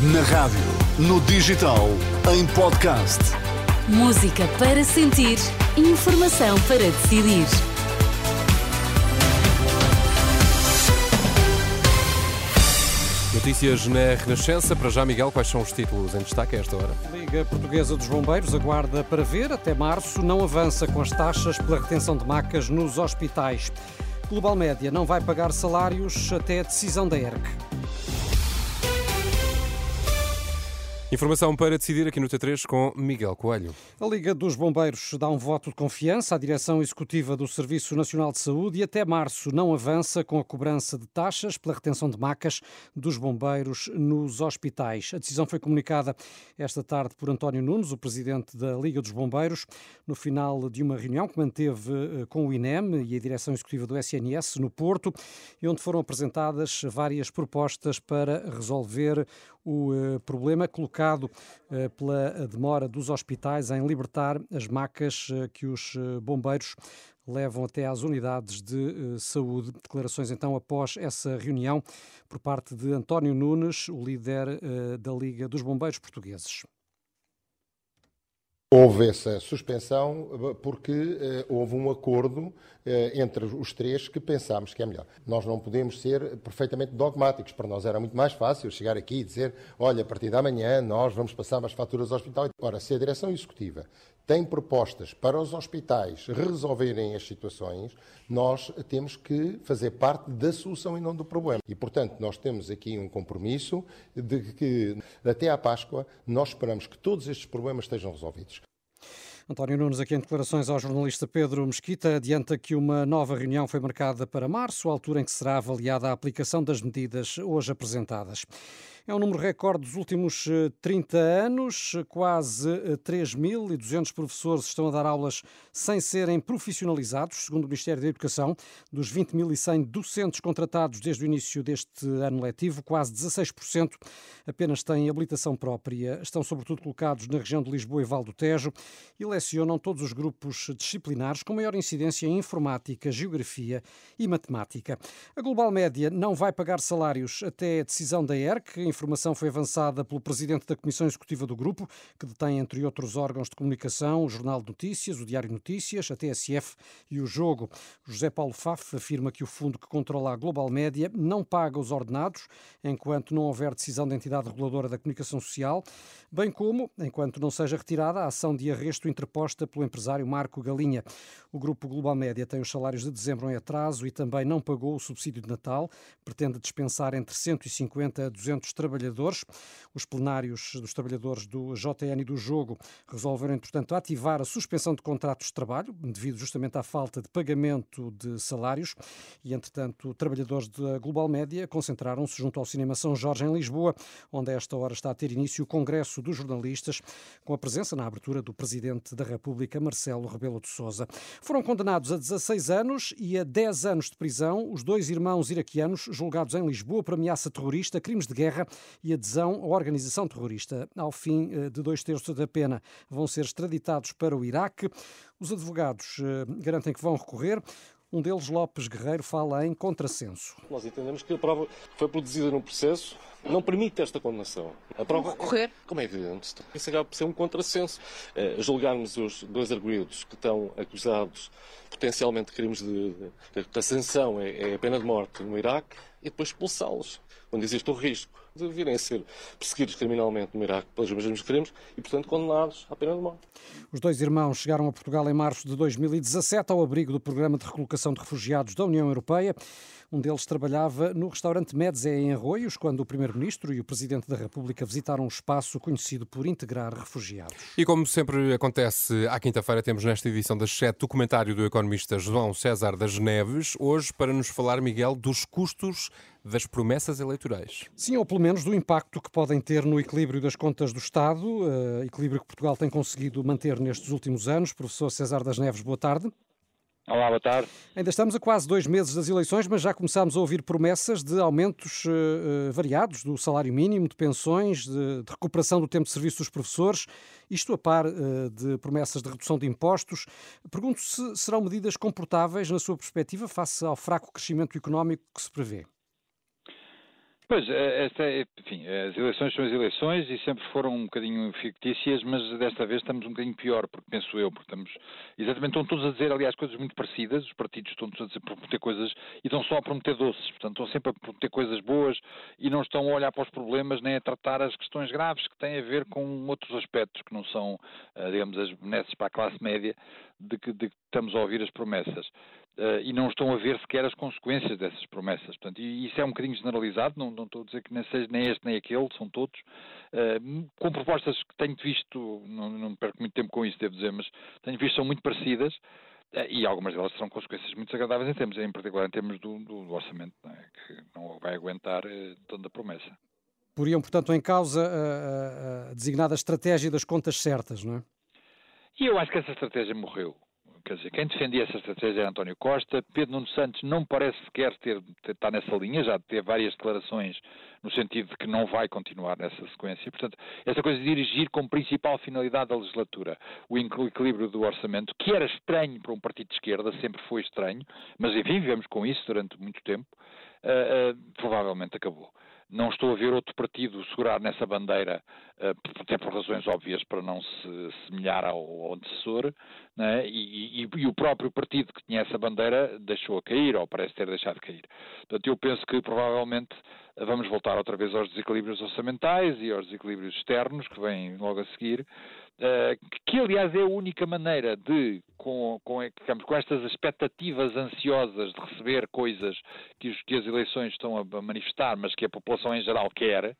Na rádio, no digital, em podcast. Música para sentir, informação para decidir. Notícias na Renascença. Para já, Miguel, quais são os títulos em destaque a esta hora? Liga Portuguesa dos Bombeiros aguarda para ver. Até março não avança com as taxas pela retenção de macas nos hospitais. Global Média não vai pagar salários até a decisão da ERC. Informação para decidir aqui no T3 com Miguel Coelho. A Liga dos Bombeiros dá um voto de confiança à direção executiva do Serviço Nacional de Saúde e até março não avança com a cobrança de taxas pela retenção de macas dos bombeiros nos hospitais. A decisão foi comunicada esta tarde por António Nunes, o presidente da Liga dos Bombeiros, no final de uma reunião que manteve eh, com o INEM e a direção executiva do SNS no Porto, e onde foram apresentadas várias propostas para resolver o eh, problema colocado eh, pela demora dos hospitais em libertar as macas eh, que os bombeiros levam até às unidades de saúde. Declarações então após essa reunião por parte de António Nunes, o líder da Liga dos Bombeiros Portugueses. Houve essa suspensão porque eh, houve um acordo eh, entre os três que pensámos que é melhor. Nós não podemos ser perfeitamente dogmáticos. Para nós era muito mais fácil chegar aqui e dizer: olha, a partir da manhã nós vamos passar as faturas ao hospital. Ora, se a direção executiva tem propostas para os hospitais resolverem as situações, nós temos que fazer parte da solução e não do problema. E, portanto, nós temos aqui um compromisso de que até à Páscoa nós esperamos que todos estes problemas estejam resolvidos. António Nunes, aqui em declarações ao jornalista Pedro Mesquita, adianta que uma nova reunião foi marcada para março, altura em que será avaliada a aplicação das medidas hoje apresentadas. É um número recorde dos últimos 30 eh, anos. Quase 3.200 eh, professores estão a dar aulas sem serem profissionalizados, segundo o Ministério da Educação. Dos 20.100 docentes contratados desde o início deste ano letivo, quase 16% apenas têm habilitação própria. Estão, sobretudo, colocados na região de Lisboa e Val do Tejo e lecionam todos os grupos disciplinares com maior incidência em informática, geografia e matemática. A Global Média não vai pagar salários até a decisão da ERC informação foi avançada pelo presidente da Comissão Executiva do Grupo, que detém, entre outros órgãos de comunicação, o Jornal de Notícias, o Diário Notícias, a TSF e o Jogo. José Paulo Faf afirma que o fundo que controla a Global Média não paga os ordenados enquanto não houver decisão da entidade reguladora da comunicação social, bem como enquanto não seja retirada a ação de arresto interposta pelo empresário Marco Galinha. O Grupo Global Média tem os salários de dezembro em atraso e também não pagou o subsídio de Natal, pretende dispensar entre 150 a 200 trabalhadores trabalhadores. Os plenários dos trabalhadores do JN e do Jogo resolveram, entretanto, ativar a suspensão de contratos de trabalho, devido justamente à falta de pagamento de salários. E, entretanto, trabalhadores da Global Média concentraram-se junto ao Cinema São Jorge, em Lisboa, onde a esta hora está a ter início o Congresso dos Jornalistas, com a presença na abertura do Presidente da República, Marcelo Rebelo de Sousa. Foram condenados a 16 anos e a 10 anos de prisão os dois irmãos iraquianos julgados em Lisboa por ameaça terrorista, crimes de guerra e adesão à organização terrorista. Ao fim eh, de dois terços da pena, vão ser extraditados para o Iraque. Os advogados eh, garantem que vão recorrer. Um deles, Lopes Guerreiro, fala em contrassenso. Nós entendemos que a prova foi produzida num processo não permite esta condenação. A prova, recorrer? como é evidente, isso acaba por ser um contrassenso. É, julgarmos os dois arguídos que estão acusados potencialmente de crimes de, de, de ascensão, é, é a pena de morte no Iraque, e depois expulsá-los, quando existe o risco de virem a ser perseguidos criminalmente no Iraque pelos mesmos crimes e, portanto, condenados à pena de morte. Os dois irmãos chegaram a Portugal em março de 2017 ao abrigo do Programa de Recolocação de Refugiados da União Europeia. Um deles trabalhava no restaurante Medzé em Arroios, quando o Primeiro-Ministro e o Presidente da República visitaram um espaço conhecido por integrar refugiados. E como sempre acontece à quinta-feira, temos nesta edição das sete documentário do economista João César das Neves, hoje para nos falar, Miguel, dos custos das promessas eleitorais. Sim, ou pelo menos do impacto que podem ter no equilíbrio das contas do Estado, uh, equilíbrio que Portugal tem conseguido manter nestes últimos anos. Professor César das Neves, boa tarde. Olá, boa tarde. Ainda estamos a quase dois meses das eleições, mas já começámos a ouvir promessas de aumentos uh, variados do salário mínimo, de pensões, de, de, recuperação do tempo de serviço dos professores, isto a par uh, de promessas de redução de impostos. Pergunto se serão medidas comportáveis, na sua perspectiva, face ao fraco crescimento económico que se prevê. Pois, eh, esta é, enfim, as eleições são as eleições e sempre foram um bocadinho fictícias, mas desta vez estamos um bocadinho pior, porque penso eu, porque estamos, exatamente, estão todos a dizer, aliás, coisas muito parecidas, os partidos estão todos a prometer coisas e estão só a prometer doces, portanto, estão sempre a prometer coisas boas e não estão a olhar para os problemas nem a tratar as questões graves que têm a ver com outros aspectos que não são, eh, digamos, as benesses para a classe média de que, de que estamos a ouvir as promessas. Uh, e não estão a ver sequer as consequências dessas promessas. Portanto, isso é um bocadinho generalizado, não, não estou a dizer que nem seja nem este nem aquele, são todos, uh, com propostas que tenho visto, não, não perco muito tempo com isso, devo dizer, mas tenho visto são muito parecidas, uh, e algumas delas terão consequências muito desagradáveis em termos, em particular em termos do, do orçamento, não é? que não vai aguentar tanta promessa. Poriam, portanto, em causa a, a, a designada estratégia das contas certas, não é? E eu acho que essa estratégia morreu. Quer dizer, quem defendia essa estratégia era António Costa. Pedro Nuno Santos não parece sequer ter, ter, estar nessa linha, já teve várias declarações no sentido de que não vai continuar nessa sequência. Portanto, essa coisa de dirigir como principal finalidade da legislatura o equilíbrio do orçamento, que era estranho para um partido de esquerda, sempre foi estranho, mas enfim, vivemos com isso durante muito tempo, uh, uh, provavelmente acabou. Não estou a ver outro partido segurar nessa bandeira, uh, até por razões óbvias para não se semelhar ao antecessor, né? e, e, e, o próprio partido que tinha essa bandeira deixou a cair, ou parece ter deixado de cair. Portanto, eu penso que provavelmente vamos voltar outra vez aos desequilíbrios orçamentais e aos desequilíbrios externos que vêm logo a seguir, uh, que aliás é a única maneira de, com, com, digamos, com estas expectativas ansiosas de receber coisas que, os, que as eleições estão a manifestar, mas que a população em geral quer,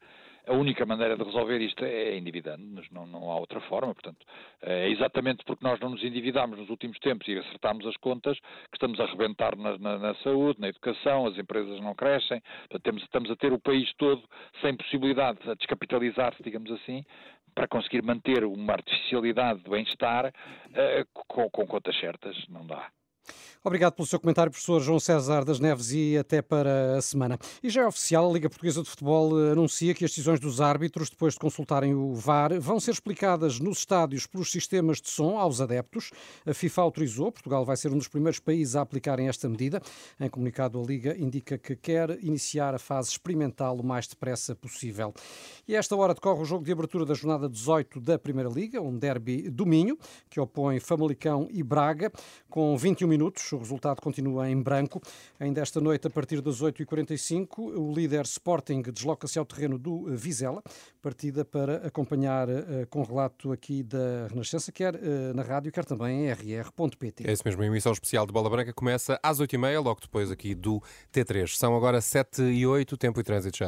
a única maneira de resolver isto é endividando-nos, não, não, há outra forma. Portanto, é exatamente porque nós não nos endividámos nos últimos tempos e acertámos as contas que estamos a arrebentar na, na, na saúde, na educação, as empresas não crescem, portanto, temos, estamos a ter o país todo sem possibilidade de descapitalizar-se, digamos assim, para conseguir manter uma artificialidade do bem-estar uh, com, com contas certas, não dá. Obrigado pelo seu comentário, professor João César das Neves, e até para a semana. E já é oficial, a Liga Portuguesa de Futebol anuncia que as decisões dos árbitros, depois de consultarem o VAR, vão ser explicadas nos estádios pelos sistemas de som aos adeptos. A FIFA autorizou, Portugal vai ser um dos primeiros países a aplicarem esta medida. Em comunicado, a Liga indica que quer iniciar a fase experimental o mais depressa possível. E a esta hora decorre o jogo de abertura da jornada 18 da Primeira Liga, um derby do Minho, que opõe Famalicão e Braga, com 21 minutos o resultado continua em branco. Ainda esta noite, a partir das 8h45, o líder Sporting desloca-se ao terreno do Vizela, partida para acompanhar uh, com relato aqui da Renascença, quer uh, na rádio, quer também em rr.pt. É isso mesmo, a emissão especial de Bola Branca começa às 8h30, logo depois aqui do T3. São agora 7 e 8, tempo e trânsito já.